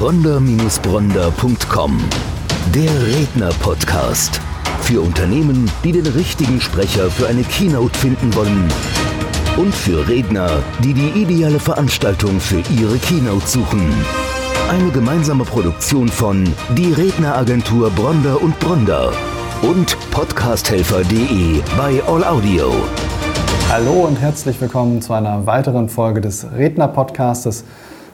bronder-bronder.com. Der Redner-Podcast. Für Unternehmen, die den richtigen Sprecher für eine Keynote finden wollen. Und für Redner, die die ideale Veranstaltung für ihre Keynote suchen. Eine gemeinsame Produktion von Die Redneragentur Bronder und Bronder und podcasthelfer.de bei All Audio. Hallo und herzlich willkommen zu einer weiteren Folge des Redner-Podcastes.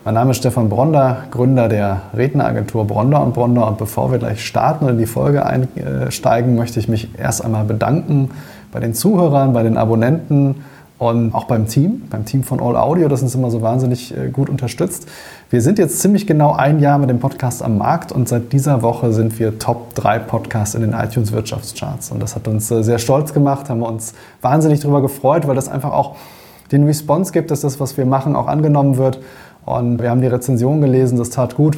Mein Name ist Stefan Bronder, Gründer der Redneragentur Bronder und Bronder. Und bevor wir gleich starten und in die Folge einsteigen, möchte ich mich erst einmal bedanken bei den Zuhörern, bei den Abonnenten und auch beim Team, beim Team von All Audio, das uns immer so wahnsinnig äh, gut unterstützt. Wir sind jetzt ziemlich genau ein Jahr mit dem Podcast am Markt und seit dieser Woche sind wir Top 3 Podcasts in den iTunes Wirtschaftscharts. Und das hat uns äh, sehr stolz gemacht, haben wir uns wahnsinnig darüber gefreut, weil das einfach auch den Response gibt, dass das, was wir machen, auch angenommen wird. Und wir haben die Rezension gelesen, das tat gut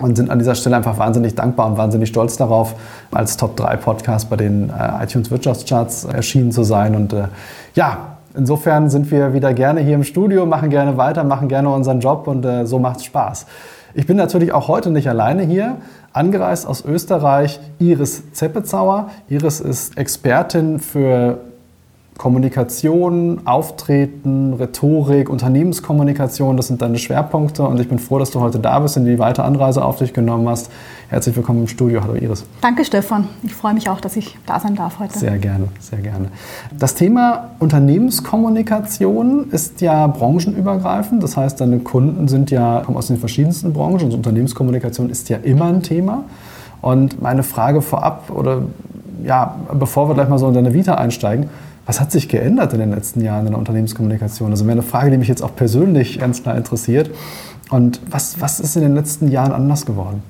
und sind an dieser Stelle einfach wahnsinnig dankbar und wahnsinnig stolz darauf, als Top 3 Podcast bei den äh, iTunes Wirtschaftscharts erschienen zu sein. Und äh, ja, Insofern sind wir wieder gerne hier im Studio, machen gerne weiter, machen gerne unseren Job und äh, so macht es Spaß. Ich bin natürlich auch heute nicht alleine hier. Angereist aus Österreich Iris Zeppezauer. Iris ist Expertin für Kommunikation, Auftreten, Rhetorik, Unternehmenskommunikation, das sind deine Schwerpunkte und ich bin froh, dass du heute da bist und die weite Anreise auf dich genommen hast. Herzlich willkommen im Studio. Hallo Iris. Danke Stefan. Ich freue mich auch, dass ich da sein darf heute. Sehr gerne, sehr gerne. Das Thema Unternehmenskommunikation ist ja branchenübergreifend. Das heißt, deine Kunden sind ja kommen aus den verschiedensten Branchen und Unternehmenskommunikation ist ja immer ein Thema. Und meine Frage vorab oder ja, bevor wir gleich mal so in deine Vita einsteigen, was hat sich geändert in den letzten Jahren in der Unternehmenskommunikation? Also eine Frage, die mich jetzt auch persönlich ganz klar interessiert. Und was, was ist in den letzten Jahren anders geworden?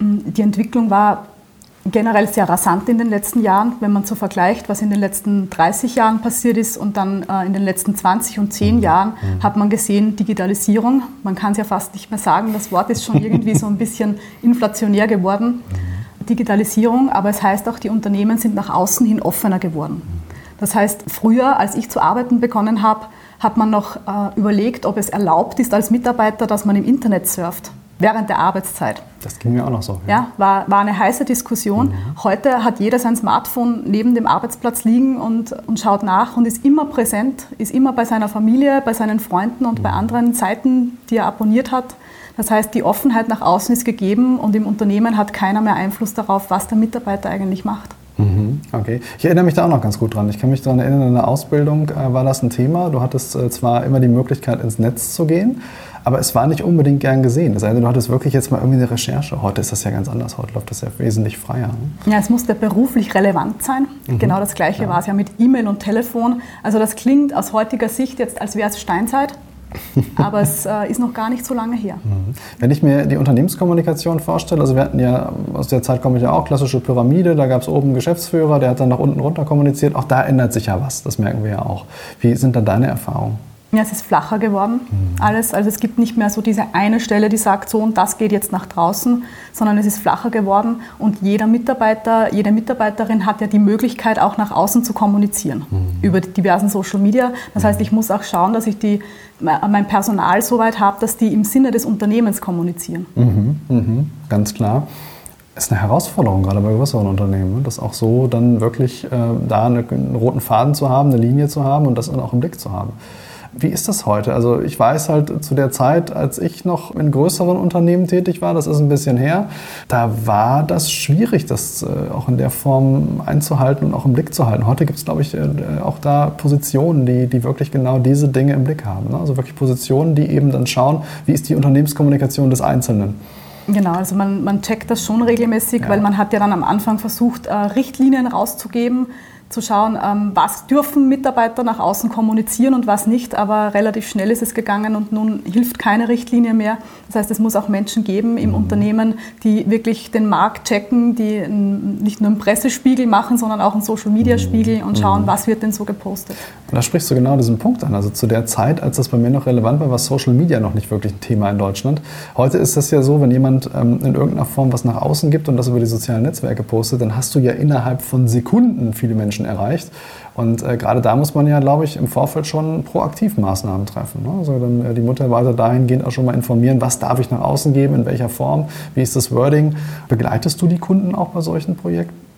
Die Entwicklung war generell sehr rasant in den letzten Jahren, wenn man so vergleicht, was in den letzten 30 Jahren passiert ist und dann äh, in den letzten 20 und 10 mhm. Jahren mhm. hat man gesehen, Digitalisierung, man kann es ja fast nicht mehr sagen, das Wort ist schon irgendwie so ein bisschen inflationär geworden. Mhm. Digitalisierung, aber es heißt auch, die Unternehmen sind nach außen hin offener geworden. Das heißt, früher, als ich zu arbeiten begonnen habe, hat man noch äh, überlegt, ob es erlaubt ist als Mitarbeiter, dass man im Internet surft während der Arbeitszeit. Das ging mir auch noch so. Ja, ja war, war eine heiße Diskussion. Mhm. Heute hat jeder sein Smartphone neben dem Arbeitsplatz liegen und, und schaut nach und ist immer präsent, ist immer bei seiner Familie, bei seinen Freunden und mhm. bei anderen Seiten, die er abonniert hat. Das heißt, die Offenheit nach außen ist gegeben und im Unternehmen hat keiner mehr Einfluss darauf, was der Mitarbeiter eigentlich macht. Mhm, okay. Ich erinnere mich da auch noch ganz gut dran. Ich kann mich daran erinnern, in der Ausbildung äh, war das ein Thema. Du hattest äh, zwar immer die Möglichkeit, ins Netz zu gehen, aber es war nicht unbedingt gern gesehen. Das heißt, du hattest wirklich jetzt mal irgendwie eine Recherche. Heute ist das ja ganz anders. Heute läuft das ja wesentlich freier. Ne? Ja, es musste beruflich relevant sein. Mhm. Genau das Gleiche ja. war es ja mit E-Mail und Telefon. Also das klingt aus heutiger Sicht jetzt, als wäre es Steinzeit. Aber es äh, ist noch gar nicht so lange her. Mhm. Wenn ich mir die Unternehmenskommunikation vorstelle, also wir hatten ja, aus der Zeit komme ich ja auch, klassische Pyramide, da gab es oben einen Geschäftsführer, der hat dann nach unten runter kommuniziert. Auch da ändert sich ja was, das merken wir ja auch. Wie sind da deine Erfahrungen? Ja, es ist flacher geworden, mhm. alles. Also es gibt nicht mehr so diese eine Stelle, die sagt, so und das geht jetzt nach draußen, sondern es ist flacher geworden und jeder Mitarbeiter, jede Mitarbeiterin hat ja die Möglichkeit, auch nach außen zu kommunizieren mhm. über die diversen Social Media. Das heißt, ich muss auch schauen, dass ich die, mein Personal so weit habe, dass die im Sinne des Unternehmens kommunizieren. Mhm. mhm. Ganz klar ist eine Herausforderung, gerade bei größeren Unternehmen, ne? das auch so dann wirklich äh, da eine, einen roten Faden zu haben, eine Linie zu haben und das dann auch im Blick zu haben. Wie ist das heute? Also ich weiß halt zu der Zeit, als ich noch in größeren Unternehmen tätig war, das ist ein bisschen her, da war das schwierig, das äh, auch in der Form einzuhalten und auch im Blick zu halten. Heute gibt es, glaube ich, äh, auch da Positionen, die, die wirklich genau diese Dinge im Blick haben. Ne? Also wirklich Positionen, die eben dann schauen, wie ist die Unternehmenskommunikation des Einzelnen. Genau, also man, man checkt das schon regelmäßig, ja. weil man hat ja dann am Anfang versucht, äh, Richtlinien rauszugeben, zu schauen, ähm, was dürfen Mitarbeiter nach außen kommunizieren und was nicht. Aber relativ schnell ist es gegangen und nun hilft keine Richtlinie mehr. Das heißt, es muss auch Menschen geben im mhm. Unternehmen, die wirklich den Markt checken, die nicht nur einen Pressespiegel machen, sondern auch einen Social-Media-Spiegel mhm. und schauen, mhm. was wird denn so gepostet. Und da sprichst du genau diesen Punkt an. Also zu der Zeit, als das bei mir noch relevant war, war Social Media noch nicht wirklich ein Thema in Deutschland. Heute ist das ja so, wenn jemand ähm, in irgendeiner Form was nach außen gibt und das über die sozialen Netzwerke postet, dann hast du ja innerhalb von Sekunden viele Menschen Menschen erreicht. Und äh, gerade da muss man ja, glaube ich, im Vorfeld schon proaktiv Maßnahmen treffen. Ne? Also dann äh, die Mitarbeiter dahingehend auch schon mal informieren, was darf ich nach außen geben, in welcher Form, wie ist das Wording. Begleitest du die Kunden auch bei solchen Projekten?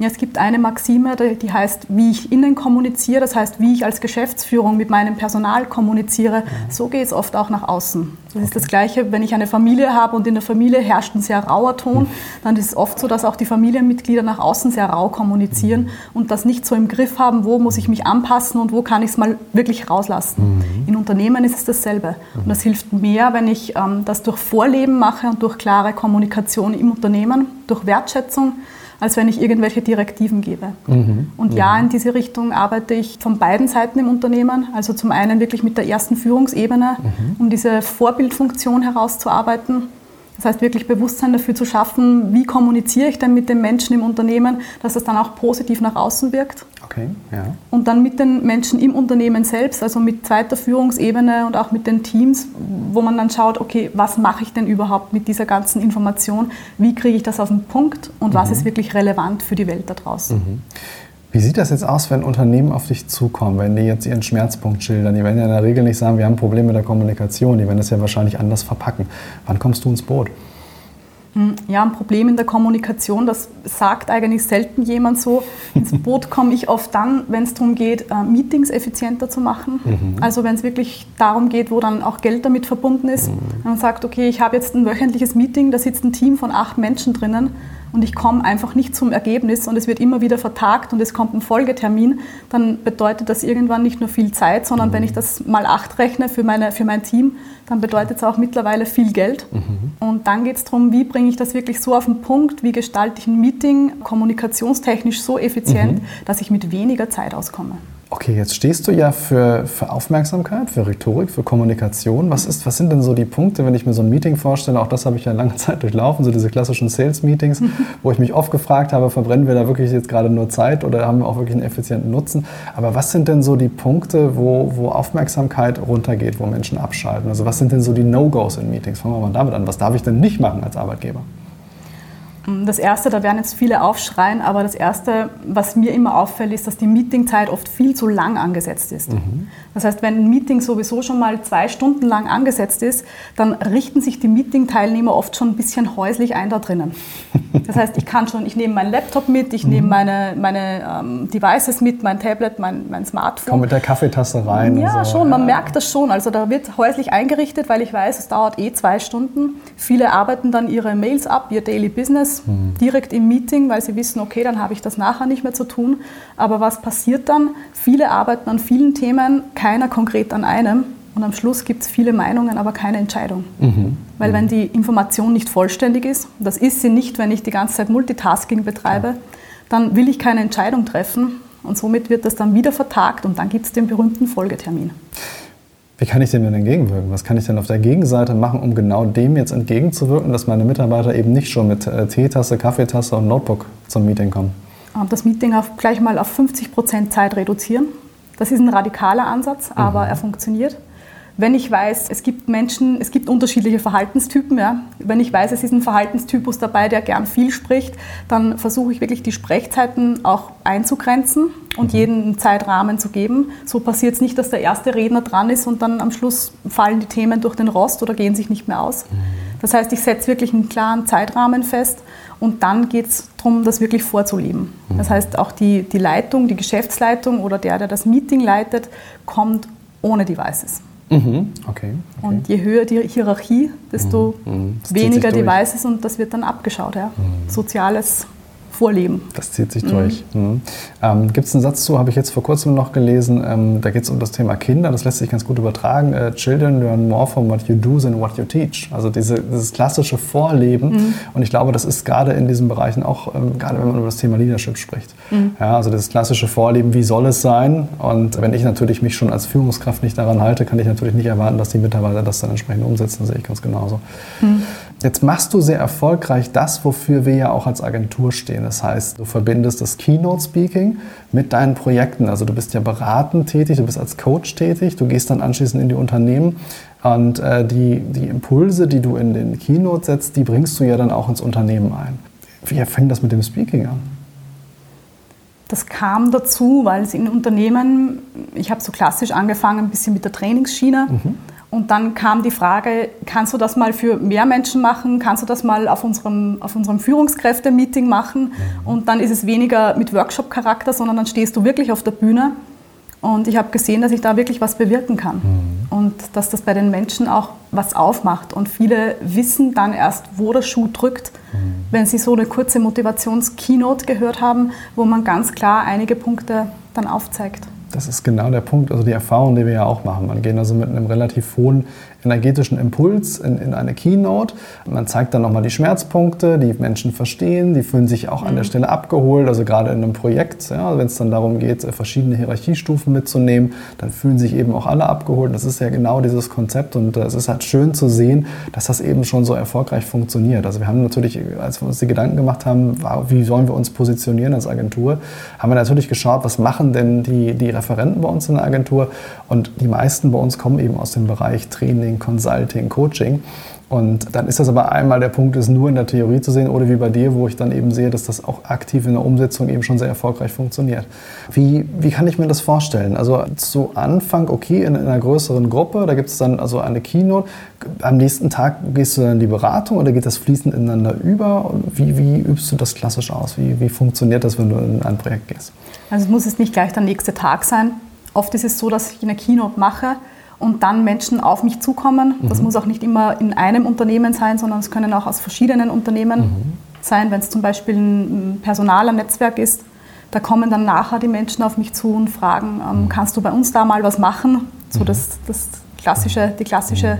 Ja, es gibt eine Maxime, die heißt, wie ich innen kommuniziere, das heißt, wie ich als Geschäftsführung mit meinem Personal kommuniziere. Mhm. So geht es oft auch nach außen. Das okay. ist das Gleiche, wenn ich eine Familie habe und in der Familie herrscht ein sehr rauer Ton, mhm. dann ist es oft so, dass auch die Familienmitglieder nach außen sehr rau kommunizieren mhm. und das nicht so im Griff haben, wo muss ich mich anpassen und wo kann ich es mal wirklich rauslassen. Mhm. In Unternehmen ist es dasselbe. Und das hilft mehr, wenn ich ähm, das durch Vorleben mache und durch klare Kommunikation im Unternehmen, durch Wertschätzung als wenn ich irgendwelche Direktiven gebe. Mhm. Und ja, in diese Richtung arbeite ich von beiden Seiten im Unternehmen. Also zum einen wirklich mit der ersten Führungsebene, mhm. um diese Vorbildfunktion herauszuarbeiten. Das heißt, wirklich Bewusstsein dafür zu schaffen, wie kommuniziere ich denn mit den Menschen im Unternehmen, dass das dann auch positiv nach außen wirkt. Okay, ja. Und dann mit den Menschen im Unternehmen selbst, also mit zweiter Führungsebene und auch mit den Teams, wo man dann schaut, okay, was mache ich denn überhaupt mit dieser ganzen Information? Wie kriege ich das auf den Punkt und mhm. was ist wirklich relevant für die Welt da draußen? Mhm. Wie sieht das jetzt aus, wenn Unternehmen auf dich zukommen, wenn die jetzt ihren Schmerzpunkt schildern? Die werden ja in der Regel nicht sagen, wir haben Probleme mit der Kommunikation, die werden das ja wahrscheinlich anders verpacken. Wann kommst du ins Boot? Hm, ja, ein Problem in der Kommunikation, das sagt eigentlich selten jemand so. Ins Boot komme ich oft dann, wenn es darum geht, äh, Meetings effizienter zu machen. Mhm. Also wenn es wirklich darum geht, wo dann auch Geld damit verbunden ist. Mhm. Man sagt, okay, ich habe jetzt ein wöchentliches Meeting, da sitzt ein Team von acht Menschen drinnen und ich komme einfach nicht zum Ergebnis und es wird immer wieder vertagt und es kommt ein Folgetermin, dann bedeutet das irgendwann nicht nur viel Zeit, sondern mhm. wenn ich das mal acht rechne für, meine, für mein Team, dann bedeutet es auch mittlerweile viel Geld. Mhm. Und dann geht es darum, wie bringe ich das wirklich so auf den Punkt, wie gestalte ich ein Meeting kommunikationstechnisch so effizient, mhm. dass ich mit weniger Zeit auskomme. Okay, jetzt stehst du ja für, für Aufmerksamkeit, für Rhetorik, für Kommunikation. Was, ist, was sind denn so die Punkte, wenn ich mir so ein Meeting vorstelle? Auch das habe ich ja lange Zeit durchlaufen, so diese klassischen Sales-Meetings, wo ich mich oft gefragt habe, verbrennen wir da wirklich jetzt gerade nur Zeit oder haben wir auch wirklich einen effizienten Nutzen? Aber was sind denn so die Punkte, wo, wo Aufmerksamkeit runtergeht, wo Menschen abschalten? Also was sind denn so die No-Gos in Meetings? Fangen wir mal damit an. Was darf ich denn nicht machen als Arbeitgeber? Das Erste, da werden jetzt viele aufschreien, aber das Erste, was mir immer auffällt, ist, dass die Meetingzeit oft viel zu lang angesetzt ist. Mhm. Das heißt, wenn ein Meeting sowieso schon mal zwei Stunden lang angesetzt ist, dann richten sich die Meeting-Teilnehmer oft schon ein bisschen häuslich ein da drinnen. Das heißt, ich kann schon, ich nehme meinen Laptop mit, ich mhm. nehme meine, meine ähm, Devices mit, mein Tablet, mein, mein Smartphone. Komm mit der Kaffeetasse rein. Ja, so. schon, man ja. merkt das schon. Also da wird häuslich eingerichtet, weil ich weiß, es dauert eh zwei Stunden. Viele arbeiten dann ihre Mails ab, ihr Daily Business mhm. direkt im Meeting, weil sie wissen, okay, dann habe ich das nachher nicht mehr zu tun. Aber was passiert dann? Viele arbeiten an vielen Themen, keiner konkret an einem. Und am Schluss gibt es viele Meinungen, aber keine Entscheidung. Mhm. Weil wenn die Information nicht vollständig ist, das ist sie nicht, wenn ich die ganze Zeit Multitasking betreibe, ja. dann will ich keine Entscheidung treffen. Und somit wird das dann wieder vertagt und dann gibt es den berühmten Folgetermin. Wie kann ich dem denn entgegenwirken? Was kann ich denn auf der Gegenseite machen, um genau dem jetzt entgegenzuwirken, dass meine Mitarbeiter eben nicht schon mit äh, Teetasse, Kaffeetasse und Notebook zum Meeting kommen? Das Meeting auf, gleich mal auf 50 Prozent Zeit reduzieren. Das ist ein radikaler Ansatz, aber mhm. er funktioniert. Wenn ich weiß, es gibt Menschen, es gibt unterschiedliche Verhaltenstypen, ja. wenn ich weiß, es ist ein Verhaltenstypus dabei, der gern viel spricht, dann versuche ich wirklich die Sprechzeiten auch einzugrenzen und mhm. jeden Zeitrahmen zu geben. So passiert es nicht, dass der erste Redner dran ist und dann am Schluss fallen die Themen durch den Rost oder gehen sich nicht mehr aus. Mhm. Das heißt, ich setze wirklich einen klaren Zeitrahmen fest und dann geht es darum, das wirklich vorzuleben. Mhm. Das heißt, auch die, die Leitung, die Geschäftsleitung oder der, der das Meeting leitet, kommt ohne Devices. Mhm. Okay, okay, Und je höher die Hierarchie, desto mhm. mhm. weniger Devices und das wird dann abgeschaut. Ja? Mhm. Soziales Vorleben. Das zieht sich durch. Mhm. mhm. Ähm, Gibt es einen Satz zu, habe ich jetzt vor kurzem noch gelesen, ähm, da geht es um das Thema Kinder, das lässt sich ganz gut übertragen. Äh, Children learn more from what you do than what you teach. Also diese, dieses klassische Vorleben. Mhm. Und ich glaube, das ist gerade in diesen Bereichen auch, ähm, gerade wenn man über das Thema Leadership spricht. Mhm. Ja, also dieses klassische Vorleben, wie soll es sein? Und wenn ich natürlich mich schon als Führungskraft nicht daran halte, kann ich natürlich nicht erwarten, dass die Mitarbeiter das dann entsprechend umsetzen. Das sehe ich ganz genauso. Jetzt machst du sehr erfolgreich das, wofür wir ja auch als Agentur stehen. Das heißt, du verbindest das Keynote Speaking mit deinen Projekten. Also du bist ja beratend tätig, du bist als Coach tätig, du gehst dann anschließend in die Unternehmen und äh, die, die Impulse, die du in den Keynote setzt, die bringst du ja dann auch ins Unternehmen ein. Wie fängt das mit dem Speaking an? Das kam dazu, weil es in Unternehmen, ich habe so klassisch angefangen, ein bisschen mit der Trainingsschiene. Mhm. Und dann kam die Frage, kannst du das mal für mehr Menschen machen? Kannst du das mal auf unserem, auf unserem Führungskräfte-Meeting machen? Mhm. Und dann ist es weniger mit Workshop-Charakter, sondern dann stehst du wirklich auf der Bühne und ich habe gesehen, dass ich da wirklich was bewirken kann mhm. und dass das bei den Menschen auch was aufmacht. Und viele wissen dann erst, wo der Schuh drückt, mhm. wenn sie so eine kurze Motivations-Keynote gehört haben, wo man ganz klar einige Punkte dann aufzeigt. Das ist genau der Punkt, also die Erfahrung, die wir ja auch machen. Man geht also mit einem relativ hohen energetischen Impuls in, in eine Keynote. Man zeigt dann nochmal die Schmerzpunkte, die Menschen verstehen, die fühlen sich auch an der mhm. Stelle abgeholt. Also gerade in einem Projekt, ja, wenn es dann darum geht, verschiedene Hierarchiestufen mitzunehmen, dann fühlen sich eben auch alle abgeholt. Das ist ja genau dieses Konzept und äh, es ist halt schön zu sehen, dass das eben schon so erfolgreich funktioniert. Also wir haben natürlich, als wir uns die Gedanken gemacht haben, wie sollen wir uns positionieren als Agentur, haben wir natürlich geschaut, was machen denn die, die Referenten bei uns in der Agentur und die meisten bei uns kommen eben aus dem Bereich Training, Marketing, Consulting, Coaching. Und dann ist das aber einmal der Punkt, es nur in der Theorie zu sehen oder wie bei dir, wo ich dann eben sehe, dass das auch aktiv in der Umsetzung eben schon sehr erfolgreich funktioniert. Wie, wie kann ich mir das vorstellen? Also zu Anfang, okay, in, in einer größeren Gruppe, da gibt es dann also eine Keynote. Am nächsten Tag gehst du dann in die Beratung oder geht das fließend ineinander über? Wie, wie übst du das klassisch aus? Wie, wie funktioniert das, wenn du in ein Projekt gehst? Also es muss jetzt nicht gleich der nächste Tag sein. Oft ist es so, dass ich eine Keynote mache und dann Menschen auf mich zukommen. Das mhm. muss auch nicht immer in einem Unternehmen sein, sondern es können auch aus verschiedenen Unternehmen mhm. sein, wenn es zum Beispiel ein personaler Netzwerk ist. Da kommen dann nachher die Menschen auf mich zu und fragen, ähm, mhm. kannst du bei uns da mal was machen? So mhm. das, das klassische, die klassische.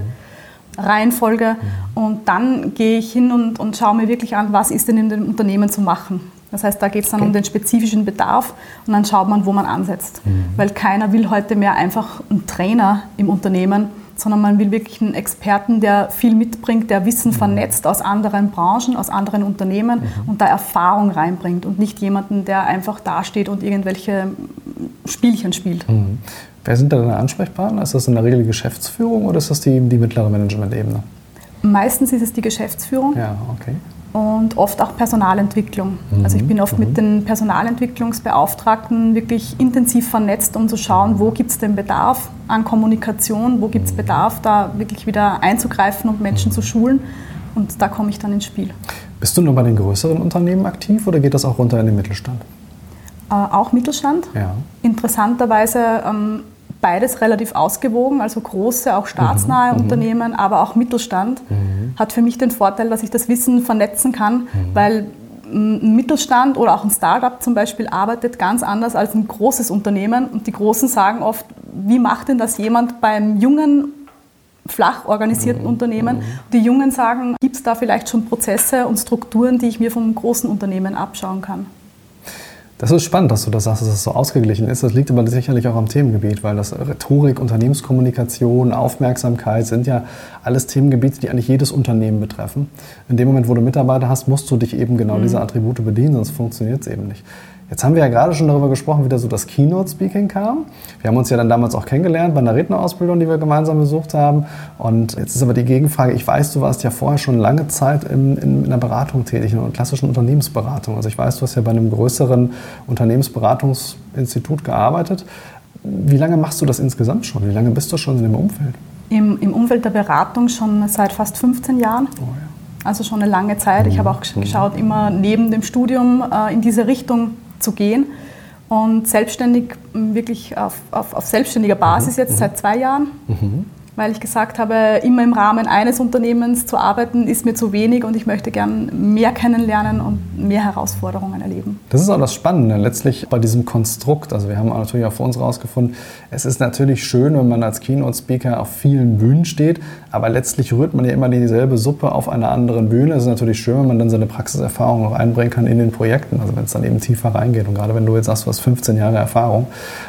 Reihenfolge. Und dann gehe ich hin und, und schaue mir wirklich an, was ist denn in dem Unternehmen zu machen. Das heißt, da geht es dann okay. um den spezifischen Bedarf und dann schaut man, wo man ansetzt. Mhm. Weil keiner will heute mehr einfach einen Trainer im Unternehmen, sondern man will wirklich einen Experten, der viel mitbringt, der Wissen mhm. vernetzt aus anderen Branchen, aus anderen Unternehmen mhm. und da Erfahrung reinbringt und nicht jemanden, der einfach dasteht und irgendwelche Spielchen spielt. Mhm. Wer sind da deine Ansprechpartner? Ist das in der Regel die Geschäftsführung oder ist das die, die mittlere Management-Ebene? Meistens ist es die Geschäftsführung. Ja, okay und oft auch Personalentwicklung. Mhm. Also ich bin oft mhm. mit den Personalentwicklungsbeauftragten wirklich intensiv vernetzt, um zu schauen, wo gibt es den Bedarf an Kommunikation, wo gibt es mhm. Bedarf, da wirklich wieder einzugreifen und Menschen zu schulen. Und da komme ich dann ins Spiel. Bist du nur bei den größeren Unternehmen aktiv oder geht das auch runter in den Mittelstand? Äh, auch Mittelstand. Ja. Interessanterweise ähm, beides relativ ausgewogen, also große, auch staatsnahe mhm. Unternehmen, aber auch Mittelstand, mhm. Hat für mich den Vorteil, dass ich das Wissen vernetzen kann, mhm. weil ein Mittelstand oder auch ein Startup zum Beispiel arbeitet ganz anders als ein großes Unternehmen. Und die Großen sagen oft, wie macht denn das jemand beim jungen, flach organisierten mhm. Unternehmen? Mhm. Die Jungen sagen, gibt es da vielleicht schon Prozesse und Strukturen, die ich mir vom großen Unternehmen abschauen kann? Das ist spannend, dass du das sagst, dass das so ausgeglichen ist. Das liegt aber sicherlich auch am Themengebiet, weil das Rhetorik, Unternehmenskommunikation, Aufmerksamkeit sind ja alles Themengebiete, die eigentlich jedes Unternehmen betreffen. In dem Moment, wo du Mitarbeiter hast, musst du dich eben genau mhm. dieser Attribute bedienen, sonst funktioniert es eben nicht. Jetzt haben wir ja gerade schon darüber gesprochen, wie da so das Keynote-Speaking kam. Wir haben uns ja dann damals auch kennengelernt bei einer Rednerausbildung, die wir gemeinsam besucht haben. Und jetzt ist aber die Gegenfrage, ich weiß, du warst ja vorher schon lange Zeit in, in, in der Beratung tätig, in einer klassischen Unternehmensberatung. Also ich weiß, du hast ja bei einem größeren Unternehmensberatungsinstitut gearbeitet. Wie lange machst du das insgesamt schon? Wie lange bist du schon in dem Umfeld? Im, im Umfeld der Beratung schon seit fast 15 Jahren. Oh ja. Also schon eine lange Zeit. Ich habe auch mhm. geschaut, immer neben dem Studium äh, in diese Richtung zu gehen. Und selbstständig, wirklich auf, auf, auf selbstständiger Basis mhm. jetzt seit zwei Jahren. Mhm weil ich gesagt habe, immer im Rahmen eines Unternehmens zu arbeiten, ist mir zu wenig und ich möchte gern mehr kennenlernen und mehr Herausforderungen erleben. Das ist auch das Spannende letztlich bei diesem Konstrukt. Also wir haben natürlich auch für uns herausgefunden, es ist natürlich schön, wenn man als Keynote-Speaker auf vielen Bühnen steht, aber letztlich rührt man ja immer dieselbe Suppe auf einer anderen Bühne. Es ist natürlich schön, wenn man dann seine Praxiserfahrung auch einbringen kann in den Projekten, also wenn es dann eben tiefer reingeht. Und gerade wenn du jetzt sagst, du hast 15 Jahre Erfahrung,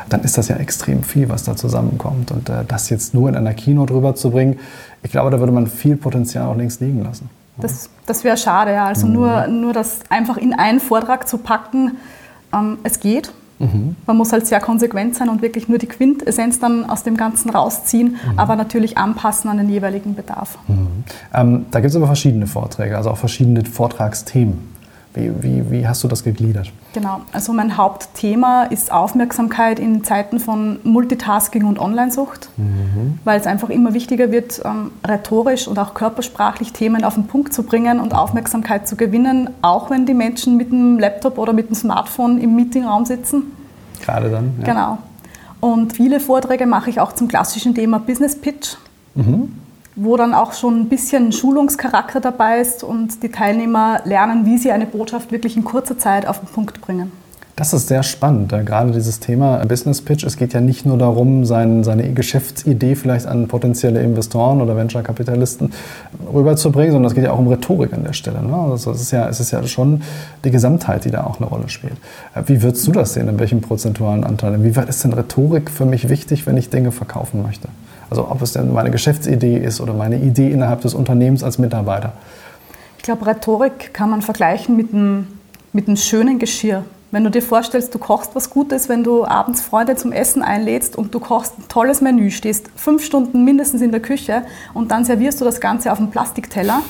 dann ist das ja extrem viel, was da zusammenkommt. Und äh, das jetzt nur in einer Keynote Keynote rüberzubringen. Ich glaube, da würde man viel Potenzial auch links liegen lassen. Das, das wäre schade, ja. Also mhm. nur, nur das einfach in einen Vortrag zu packen, ähm, es geht. Mhm. Man muss halt sehr konsequent sein und wirklich nur die Quintessenz dann aus dem Ganzen rausziehen, mhm. aber natürlich anpassen an den jeweiligen Bedarf. Mhm. Ähm, da gibt es aber verschiedene Vorträge, also auch verschiedene Vortragsthemen. Wie, wie, wie hast du das gegliedert? Genau, also mein Hauptthema ist Aufmerksamkeit in Zeiten von Multitasking und Onlinesucht, mhm. weil es einfach immer wichtiger wird, ähm, rhetorisch und auch körpersprachlich Themen auf den Punkt zu bringen und Aufmerksamkeit zu gewinnen, auch wenn die Menschen mit dem Laptop oder mit dem Smartphone im Meetingraum sitzen. Gerade dann. Ja. Genau. Und viele Vorträge mache ich auch zum klassischen Thema Business Pitch. Mhm wo dann auch schon ein bisschen Schulungscharakter dabei ist und die Teilnehmer lernen, wie sie eine Botschaft wirklich in kurzer Zeit auf den Punkt bringen. Das ist sehr spannend, gerade dieses Thema Business Pitch. Es geht ja nicht nur darum, sein, seine Geschäftsidee vielleicht an potenzielle Investoren oder Venture-Kapitalisten rüberzubringen, sondern es geht ja auch um Rhetorik an der Stelle. Ne? Also es, ist ja, es ist ja schon die Gesamtheit, die da auch eine Rolle spielt. Wie würdest du das sehen? In welchem prozentualen Anteil? Inwieweit ist denn Rhetorik für mich wichtig, wenn ich Dinge verkaufen möchte? Also ob es denn meine Geschäftsidee ist oder meine Idee innerhalb des Unternehmens als Mitarbeiter. Ich glaube, Rhetorik kann man vergleichen mit einem, mit einem schönen Geschirr. Wenn du dir vorstellst, du kochst was Gutes, wenn du abends Freunde zum Essen einlädst und du kochst ein tolles Menü, stehst fünf Stunden mindestens in der Küche und dann servierst du das Ganze auf einem Plastikteller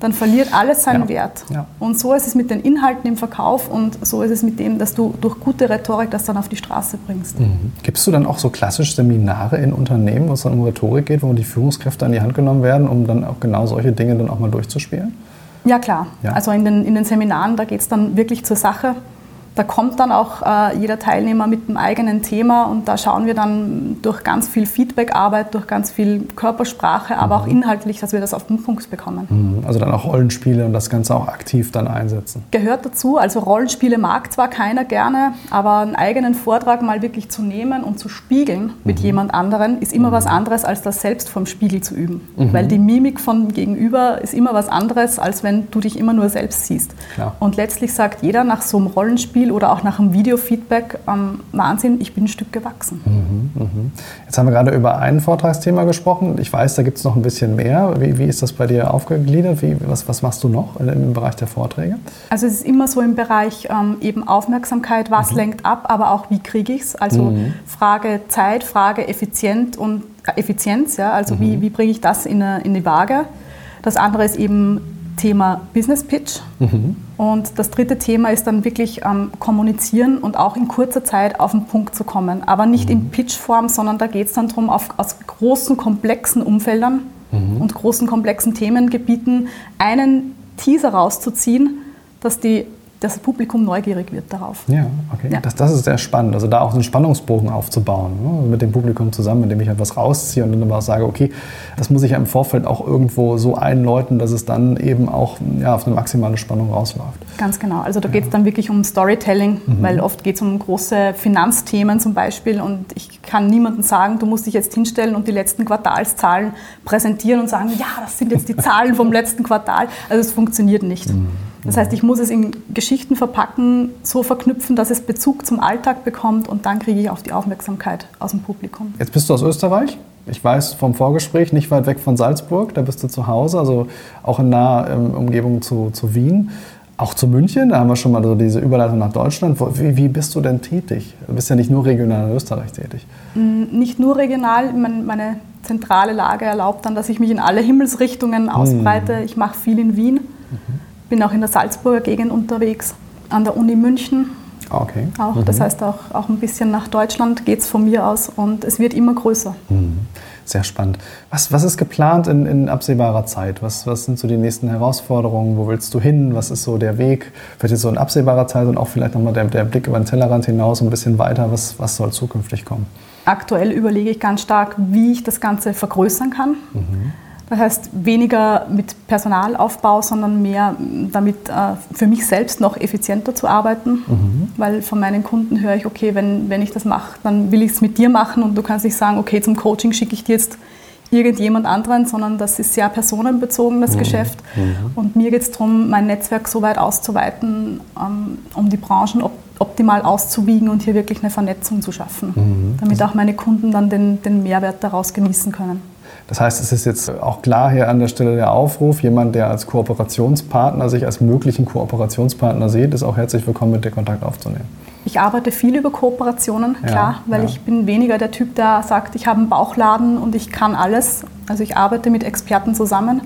dann verliert alles seinen ja. Wert. Ja. Und so ist es mit den Inhalten im Verkauf und so ist es mit dem, dass du durch gute Rhetorik das dann auf die Straße bringst. Mhm. Gibst du dann auch so klassisch Seminare in Unternehmen, wo es dann um Rhetorik geht, wo die Führungskräfte an die Hand genommen werden, um dann auch genau solche Dinge dann auch mal durchzuspielen? Ja, klar. Ja. Also in den, in den Seminaren, da geht es dann wirklich zur Sache. Da kommt dann auch äh, jeder Teilnehmer mit einem eigenen Thema und da schauen wir dann durch ganz viel Feedbackarbeit, durch ganz viel Körpersprache, aber mhm. auch inhaltlich, dass wir das auf den Punkt bekommen. Mhm. Also dann auch Rollenspiele und das Ganze auch aktiv dann einsetzen. Gehört dazu. Also Rollenspiele mag zwar keiner gerne, aber einen eigenen Vortrag mal wirklich zu nehmen und zu spiegeln mit mhm. jemand anderen ist immer was mhm. anderes, als das selbst vom Spiegel zu üben. Mhm. Weil die Mimik von Gegenüber ist immer was anderes, als wenn du dich immer nur selbst siehst. Klar. Und letztlich sagt jeder nach so einem Rollenspiel, Beispiel oder auch nach einem Videofeedback, ähm, Wahnsinn, ich bin ein Stück gewachsen. Mhm, mh. Jetzt haben wir gerade über ein Vortragsthema gesprochen. Ich weiß, da gibt es noch ein bisschen mehr. Wie, wie, ist das bei dir aufgegliedert? Wie, was, was machst du noch im Bereich der Vorträge? Also es ist immer so im Bereich ähm, eben Aufmerksamkeit, was mhm. lenkt ab, aber auch wie kriege ich es? Also mhm. Frage Zeit, Frage Effizient und äh, Effizienz, ja? also wie, mhm. wie bringe ich das in, eine, in die Waage? Das andere ist eben Thema Business Pitch. Mhm. Und das dritte Thema ist dann wirklich ähm, kommunizieren und auch in kurzer Zeit auf den Punkt zu kommen. Aber nicht mhm. in Pitch-Form, sondern da geht es dann darum, auf, aus großen, komplexen Umfeldern mhm. und großen, komplexen Themengebieten einen Teaser rauszuziehen, dass die das Publikum neugierig wird darauf. Ja, okay. Ja. Das, das ist sehr spannend. Also da auch einen Spannungsbogen aufzubauen ne? mit dem Publikum zusammen, indem ich etwas rausziehe und dann aber auch sage, okay, das muss ich ja im Vorfeld auch irgendwo so einläuten, dass es dann eben auch ja, auf eine maximale Spannung rausläuft. Ganz genau. Also da geht es dann wirklich um Storytelling, mhm. weil oft geht es um große Finanzthemen zum Beispiel und ich kann niemandem sagen, du musst dich jetzt hinstellen und die letzten Quartalszahlen präsentieren und sagen, ja, das sind jetzt die Zahlen vom letzten Quartal. Also es funktioniert nicht. Mhm. Das heißt, ich muss es in Geschichten verpacken, so verknüpfen, dass es Bezug zum Alltag bekommt und dann kriege ich auch die Aufmerksamkeit aus dem Publikum. Jetzt bist du aus Österreich. Ich weiß vom Vorgespräch, nicht weit weg von Salzburg, da bist du zu Hause, also auch in naher ähm, Umgebung zu, zu Wien. Auch zu München, da haben wir schon mal so diese Überleitung nach Deutschland. Wie, wie, bist du denn tätig? Du bist ja nicht nur regional in Österreich tätig. Mm, nicht nur regional, meine zentrale Lage erlaubt dann, dass ich mich in alle Himmelsrichtungen ausbreite. Hm. Ich mache viel in Wien. Mhm bin auch in der Salzburger Gegend unterwegs, an der Uni München. Ah, okay. Auch, mhm. Das heißt, auch, auch ein bisschen nach Deutschland geht es von mir aus und es wird immer größer. Mhm. Sehr spannend. Was, was ist geplant in, in absehbarer Zeit? Was, was sind so die nächsten Herausforderungen? Wo willst du hin? Was ist so der Weg? Vielleicht jetzt so in absehbarer Zeit und auch vielleicht nochmal der, der Blick über den Tellerrand hinaus ein bisschen weiter. Was, was soll zukünftig kommen? Aktuell überlege ich ganz stark, wie ich das Ganze vergrößern kann. Mhm. Das heißt, weniger mit Personalaufbau, sondern mehr damit äh, für mich selbst noch effizienter zu arbeiten. Mhm. Weil von meinen Kunden höre ich, okay, wenn, wenn ich das mache, dann will ich es mit dir machen und du kannst nicht sagen, okay, zum Coaching schicke ich dir jetzt irgendjemand anderen, sondern das ist sehr personenbezogen, das mhm. Geschäft. Mhm. Und mir geht es darum, mein Netzwerk so weit auszuweiten, ähm, um die Branchen op optimal auszuwiegen und hier wirklich eine Vernetzung zu schaffen, mhm. damit auch meine Kunden dann den, den Mehrwert daraus genießen können. Das heißt, es ist jetzt auch klar hier an der Stelle der Aufruf, jemand, der als Kooperationspartner sich als möglichen Kooperationspartner sieht, ist auch herzlich willkommen, mit dir Kontakt aufzunehmen. Ich arbeite viel über Kooperationen, klar, ja, weil ja. ich bin weniger der Typ, der sagt, ich habe einen Bauchladen und ich kann alles. Also ich arbeite mit Experten zusammen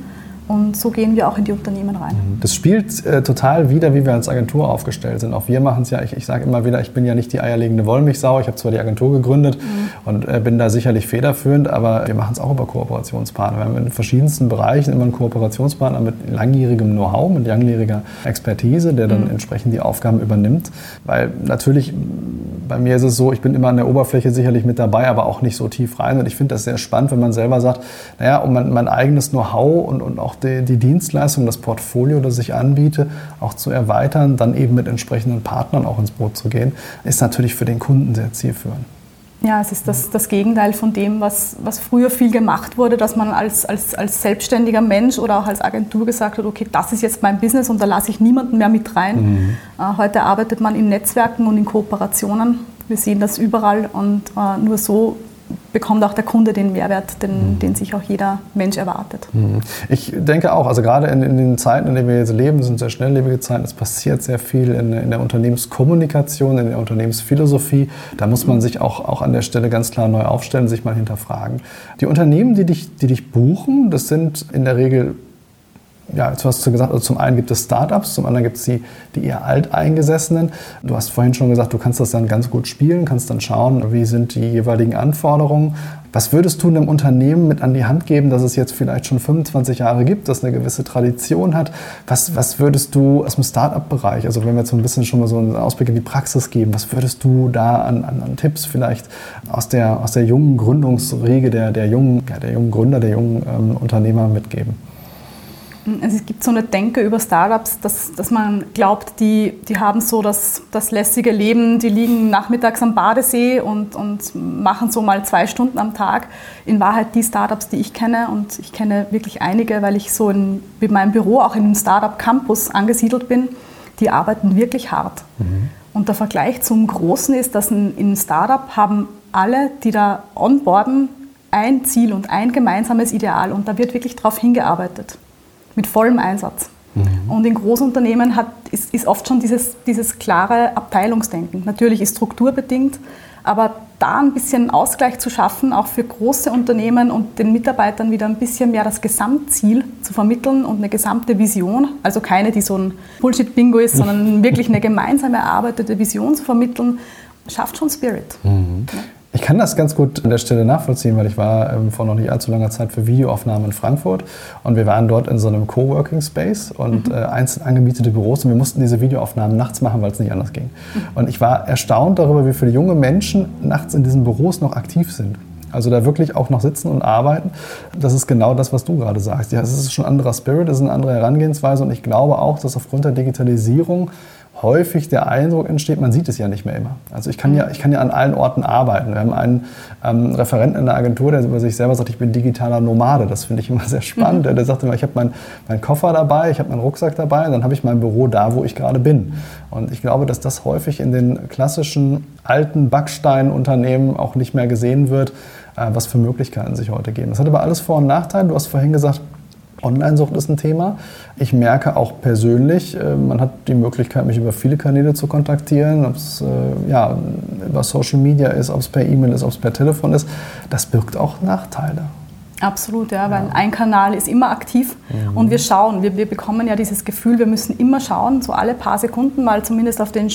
Und so gehen wir auch in die Unternehmen rein. Mhm. Das spielt äh, total wieder, wie wir als Agentur aufgestellt sind. Auch wir machen es ja, ich, ich sage immer wieder, ich bin ja nicht die eierlegende Wollmilchsau. Ich habe zwar die Agentur gegründet mhm. und äh, bin da sicherlich federführend, aber wir machen es auch über Kooperationspartner. Wir haben in verschiedensten Bereichen immer einen Kooperationspartner mit langjährigem Know-how, mit langjähriger Expertise, der dann mhm. entsprechend die Aufgaben übernimmt. Weil natürlich, bei mir ist es so, ich bin immer an der Oberfläche sicherlich mit dabei, aber auch nicht so tief rein. Und ich finde das sehr spannend, wenn man selber sagt, naja, um mein, mein eigenes Know-how und, und auch die, die Dienstleistung, das Portfolio, das ich anbiete, auch zu erweitern, dann eben mit entsprechenden Partnern auch ins Boot zu gehen, ist natürlich für den Kunden sehr zielführend. Ja, es ist das, das Gegenteil von dem, was, was früher viel gemacht wurde, dass man als, als, als selbstständiger Mensch oder auch als Agentur gesagt hat, okay, das ist jetzt mein Business und da lasse ich niemanden mehr mit rein. Mhm. Äh, heute arbeitet man in Netzwerken und in Kooperationen. Wir sehen das überall und äh, nur so bekommt auch der Kunde den Mehrwert, den, mhm. den, sich auch jeder Mensch erwartet. Mhm. Ich denke auch, also gerade in, in, den Zeiten, in denen wir jetzt leben, sind sehr schnelllebige Zeiten, es passiert sehr viel in, in, der Unternehmenskommunikation, in der Unternehmensphilosophie. Da muss man sich auch, auch an der Stelle ganz klar neu aufstellen, sich mal hinterfragen. Die Unternehmen, die dich, die dich buchen, das sind in der Regel ja, jetzt hast du gesagt, also zum einen gibt es Startups, zum anderen gibt es die, die eher Alteingesessenen. Du hast vorhin schon gesagt, du kannst das dann ganz gut spielen, kannst dann schauen, wie sind die jeweiligen Anforderungen. Was würdest du einem Unternehmen mit an die Hand geben, dass es jetzt vielleicht schon 25 Jahre gibt, das eine gewisse Tradition hat? Was, was würdest du aus dem Startup-Bereich, also wenn wir jetzt so ein bisschen schon mal so einen Ausblick in die Praxis geben, was würdest du da an, an, an Tipps vielleicht aus der, aus der jungen Gründungsriege der, der, jungen, ja, der jungen Gründer, der jungen ähm, Unternehmer mitgeben? Also es gibt so eine Denke über Startups, dass, dass man glaubt, die, die haben so das, das lässige Leben, die liegen nachmittags am Badesee und, und machen so mal zwei Stunden am Tag. In Wahrheit die Startups, die ich kenne, und ich kenne wirklich einige, weil ich so in, mit meinem Büro auch in einem Startup Campus angesiedelt bin, die arbeiten wirklich hart. Mhm. Und der Vergleich zum Großen ist, dass in einem Startup haben alle, die da onboarden, ein Ziel und ein gemeinsames Ideal und da wird wirklich darauf hingearbeitet mit vollem Einsatz. Mhm. Und in Großunternehmen hat, ist, ist oft schon dieses, dieses klare Abteilungsdenken. Natürlich ist strukturbedingt, aber da ein bisschen Ausgleich zu schaffen, auch für große Unternehmen und den Mitarbeitern wieder ein bisschen mehr das Gesamtziel zu vermitteln und eine gesamte Vision, also keine, die so ein Bullshit-Bingo ist, sondern wirklich eine gemeinsam erarbeitete Vision zu vermitteln, schafft schon Spirit. Mhm. Ja. Ich kann das ganz gut an der Stelle nachvollziehen, weil ich war ähm, vor noch nicht allzu langer Zeit für Videoaufnahmen in Frankfurt und wir waren dort in so einem Coworking Space und mhm. äh, einzeln angemietete Büros und wir mussten diese Videoaufnahmen nachts machen, weil es nicht anders ging. Mhm. Und ich war erstaunt darüber, wie viele junge Menschen nachts in diesen Büros noch aktiv sind. Also da wirklich auch noch sitzen und arbeiten. Das ist genau das, was du gerade sagst. Ja, es ist schon ein anderer Spirit, es ist eine andere Herangehensweise und ich glaube auch, dass aufgrund der Digitalisierung häufig der Eindruck entsteht, man sieht es ja nicht mehr immer. Also ich kann ja, ich kann ja an allen Orten arbeiten. Wir haben einen ähm, Referenten in der Agentur, der über sich selber sagt, ich bin digitaler Nomade. Das finde ich immer sehr spannend. Mhm. Der sagt immer, ich habe meinen mein Koffer dabei, ich habe meinen Rucksack dabei und dann habe ich mein Büro da, wo ich gerade bin. Und ich glaube, dass das häufig in den klassischen alten Backsteinunternehmen auch nicht mehr gesehen wird, äh, was für Möglichkeiten sich heute geben. Das hat aber alles Vor- und Nachteile. Du hast vorhin gesagt, Online-Sucht ist ein Thema. Ich merke auch persönlich, äh, man hat die Möglichkeit, mich über viele Kanäle zu kontaktieren, ob es äh, ja, über Social Media ist, ob es per E-Mail ist, ob es per Telefon ist. Das birgt auch Nachteile. Absolut, ja, weil ja. ein Kanal ist immer aktiv mhm. und wir schauen, wir, wir bekommen ja dieses Gefühl, wir müssen immer schauen, so alle paar Sekunden mal zumindest auf den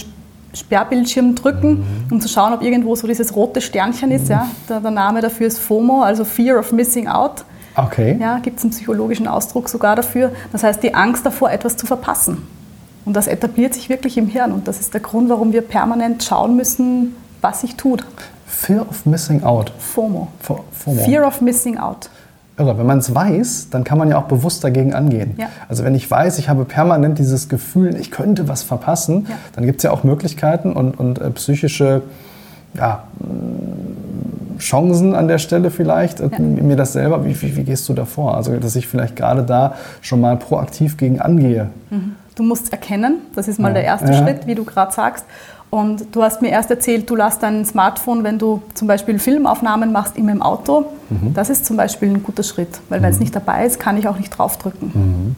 Sperrbildschirm drücken, mhm. um zu schauen, ob irgendwo so dieses rote Sternchen ist. Mhm. Ja. Der, der, Name dafür ist FOMO, also Fear of Missing Out. Okay. Ja, gibt es einen psychologischen Ausdruck sogar dafür. Das heißt, die Angst davor, etwas zu verpassen. Und das etabliert sich wirklich im Hirn. Und das ist der Grund, warum wir permanent schauen müssen, was sich tut. Fear of Missing Out. FOMO. FOMO. Fear of Missing Out. Irre. Wenn man es weiß, dann kann man ja auch bewusst dagegen angehen. Ja. Also wenn ich weiß, ich habe permanent dieses Gefühl, ich könnte was verpassen, ja. dann gibt es ja auch Möglichkeiten und, und äh, psychische ja, Chancen an der Stelle vielleicht, ja. mir das selber, wie, wie, wie, gehst du da vor? Also, dass ich vielleicht gerade da schon mal proaktiv gegen angehe. Mhm. Du musst erkennen, das ist mal ja. der erste ja. Schritt, wie du gerade sagst. Und du hast mir erst erzählt, du lässt dein Smartphone, wenn du zum Beispiel Filmaufnahmen machst, immer im Auto. Mhm. Das ist zum Beispiel ein guter Schritt, weil mhm. wenn es nicht dabei ist, kann ich auch nicht draufdrücken.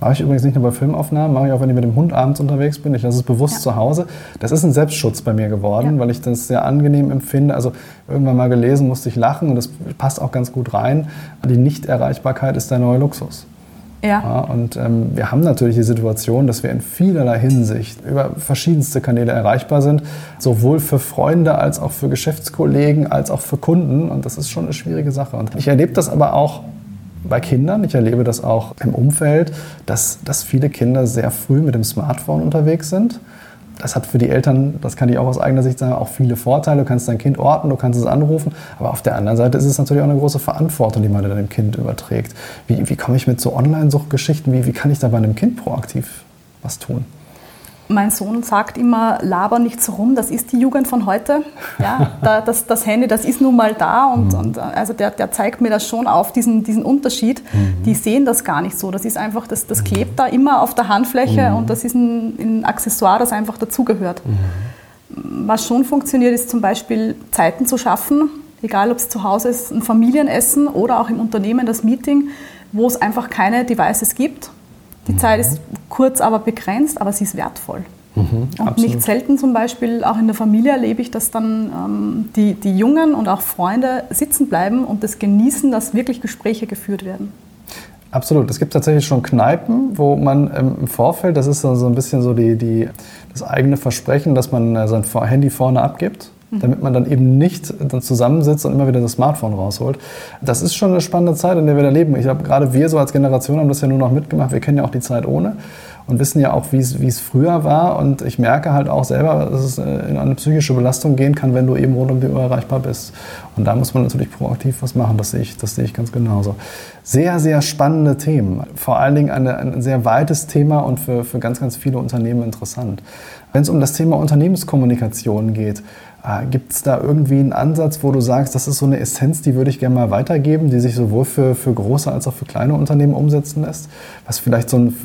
Mache ich übrigens nicht nur bei Filmaufnahmen, mache ich auch, wenn ich mit dem Hund abends unterwegs bin. Ich lasse es bewusst ja. zu Hause. Das ist ein Selbstschutz bei mir geworden, ja. weil ich das sehr angenehm empfinde. Also irgendwann mal gelesen, musste ich lachen und das passt auch ganz gut rein. Die Nichterreichbarkeit ist der neue Luxus. Ja. Ja, und ähm, wir haben natürlich die Situation, dass wir in vielerlei Hinsicht über verschiedenste Kanäle erreichbar sind, sowohl für Freunde als auch für Geschäftskollegen, als auch für Kunden. Und das ist schon eine schwierige Sache. Und ich erlebe das aber auch bei Kindern, ich erlebe das auch im Umfeld, dass, dass viele Kinder sehr früh mit dem Smartphone unterwegs sind das hat für die Eltern, das kann ich auch aus eigener Sicht sagen, auch viele Vorteile. Du kannst dein Kind orten, du kannst es anrufen. Aber auf der anderen Seite ist es natürlich auch eine große Verantwortung, die man dem Kind überträgt. Wie, wie komme ich mit so Online-Suchtgeschichten, wie, wie kann ich da bei einem Kind proaktiv was tun? Mein Sohn sagt immer, laber nicht so rum, das ist die Jugend von heute. Ja, da, das, das Handy, das ist nun mal da und, mhm. und also der, der zeigt mir das schon auf, diesen, diesen Unterschied. Mhm. Die sehen das gar nicht so. Das ist einfach, das, das klebt da immer auf der Handfläche mhm. und das ist ein, ein, Accessoire, das einfach dazugehört. Mhm. Was schon funktioniert, ist zum Beispiel Zeiten zu schaffen, egal ob es zu Hause ist, ein Familienessen oder auch im Unternehmen das Meeting, wo es einfach keine Devices gibt die mhm. Zeit ist kurz, aber begrenzt, aber sie ist wertvoll. Mhm, und absolut. nicht selten zum Beispiel, auch in der Familie erlebe ich, dass dann ähm, die, die Jungen und auch Freunde sitzen bleiben und das genießen, dass wirklich Gespräche geführt werden. Absolut. Es gibt tatsächlich schon Kneipen, wo man im Vorfeld, das ist so ein bisschen so die, die, das eigene Versprechen, dass man äh, sein Handy vorne abgibt. Damit man dann eben nicht dann zusammensitzt und immer wieder das Smartphone rausholt. Das ist schon eine spannende Zeit, in der wir da leben. Ich glaube, gerade wir so als Generation haben das ja nur noch mitgemacht. Wir kennen ja auch die Zeit ohne und wissen ja auch, wie es früher war. Und ich merke halt auch selber, dass es äh, in eine psychische Belastung gehen kann, wenn du eben rund um die Uhr erreichbar bist. Und da muss man natürlich proaktiv was machen. Das sehe ich, das sehe ich ganz genauso. Sehr, sehr spannende Themen. Vor allen Dingen eine, ein sehr weites Thema und für, für ganz, ganz viele Unternehmen interessant. Wenn es um das Thema Unternehmenskommunikation geht, äh, Gibt es da irgendwie einen Ansatz, wo du sagst, das ist so eine Essenz, die würde ich gerne mal weitergeben, die sich sowohl für, für große als auch für kleine Unternehmen umsetzen lässt? Was vielleicht so ein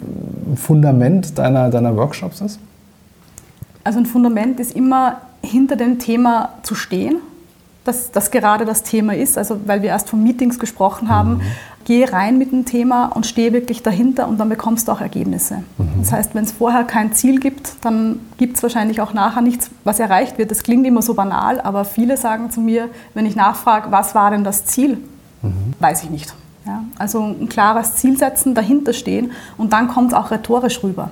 Fundament deiner, deiner Workshops ist? Also ein Fundament ist immer, hinter dem Thema zu stehen, dass das gerade das Thema ist. Also weil wir erst von Meetings gesprochen haben, mhm geh rein mit dem Thema und stehe wirklich dahinter und dann bekommst du auch Ergebnisse. Mhm. Das heißt, wenn es vorher kein Ziel gibt, dann gibt es wahrscheinlich auch nachher nichts, was erreicht wird. Das klingt immer so banal, aber viele sagen zu mir, wenn ich nachfrage, was war denn das Ziel, mhm. weiß ich nicht. Ja, also ein klares Ziel setzen, dahinter stehen und dann kommt es auch rhetorisch rüber.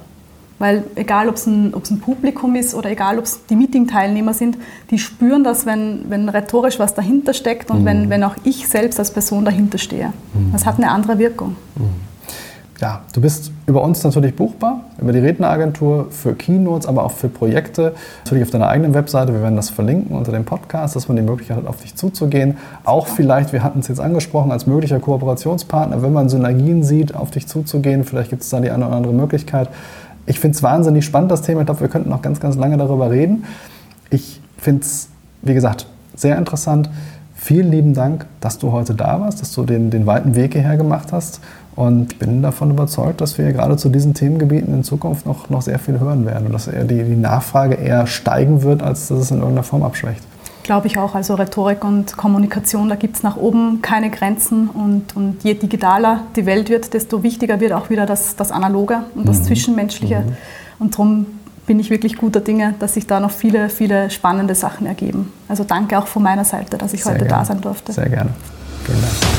Weil egal, ob es ein, ein, Publikum ist oder egal, ob es die Meeting-Teilnehmer sind, die spüren das, wenn, wenn rhetorisch was dahinter steckt und mhm. wenn, wenn auch ich selbst als Person dahinter stehe. Mhm. Das hat eine andere Wirkung. Mhm. Ja, du bist über uns natürlich buchbar, über die Redneragentur für Keynotes, aber auch für Projekte. Natürlich auf deiner eigenen Webseite. Wir werden das verlinken unter dem Podcast, dass man die Möglichkeit hat, auf dich zuzugehen. Auch vielleicht, wir hatten es jetzt angesprochen, als möglicher Kooperationspartner, wenn man Synergien sieht, auf dich zuzugehen. Vielleicht gibt es da die eine oder andere Möglichkeit. Ich finde es wahnsinnig spannend, das Thema. Ich glaube, wir könnten noch ganz, ganz lange darüber reden. Ich finde es, wie gesagt, sehr interessant. Vielen lieben Dank, dass du heute da warst, dass du den, den weiten Weg hierher gemacht hast. Und ich bin davon überzeugt, dass wir gerade zu diesen Themengebieten in Zukunft noch, noch sehr viel hören werden und dass eher die, die Nachfrage eher steigen wird, als dass es in irgendeiner Form abschwächt. Glaube ich auch. Also Rhetorik und Kommunikation, da gibt es nach oben keine Grenzen. Und, und je digitaler die Welt wird, desto wichtiger wird auch wieder das, das Analoge und das mhm. Zwischenmenschliche. Mhm. Und darum bin ich wirklich guter Dinge, dass sich da noch viele, viele spannende Sachen ergeben. Also danke auch von meiner Seite, dass ich Sehr heute gerne. da sein durfte. Sehr gerne. Vielen Dank.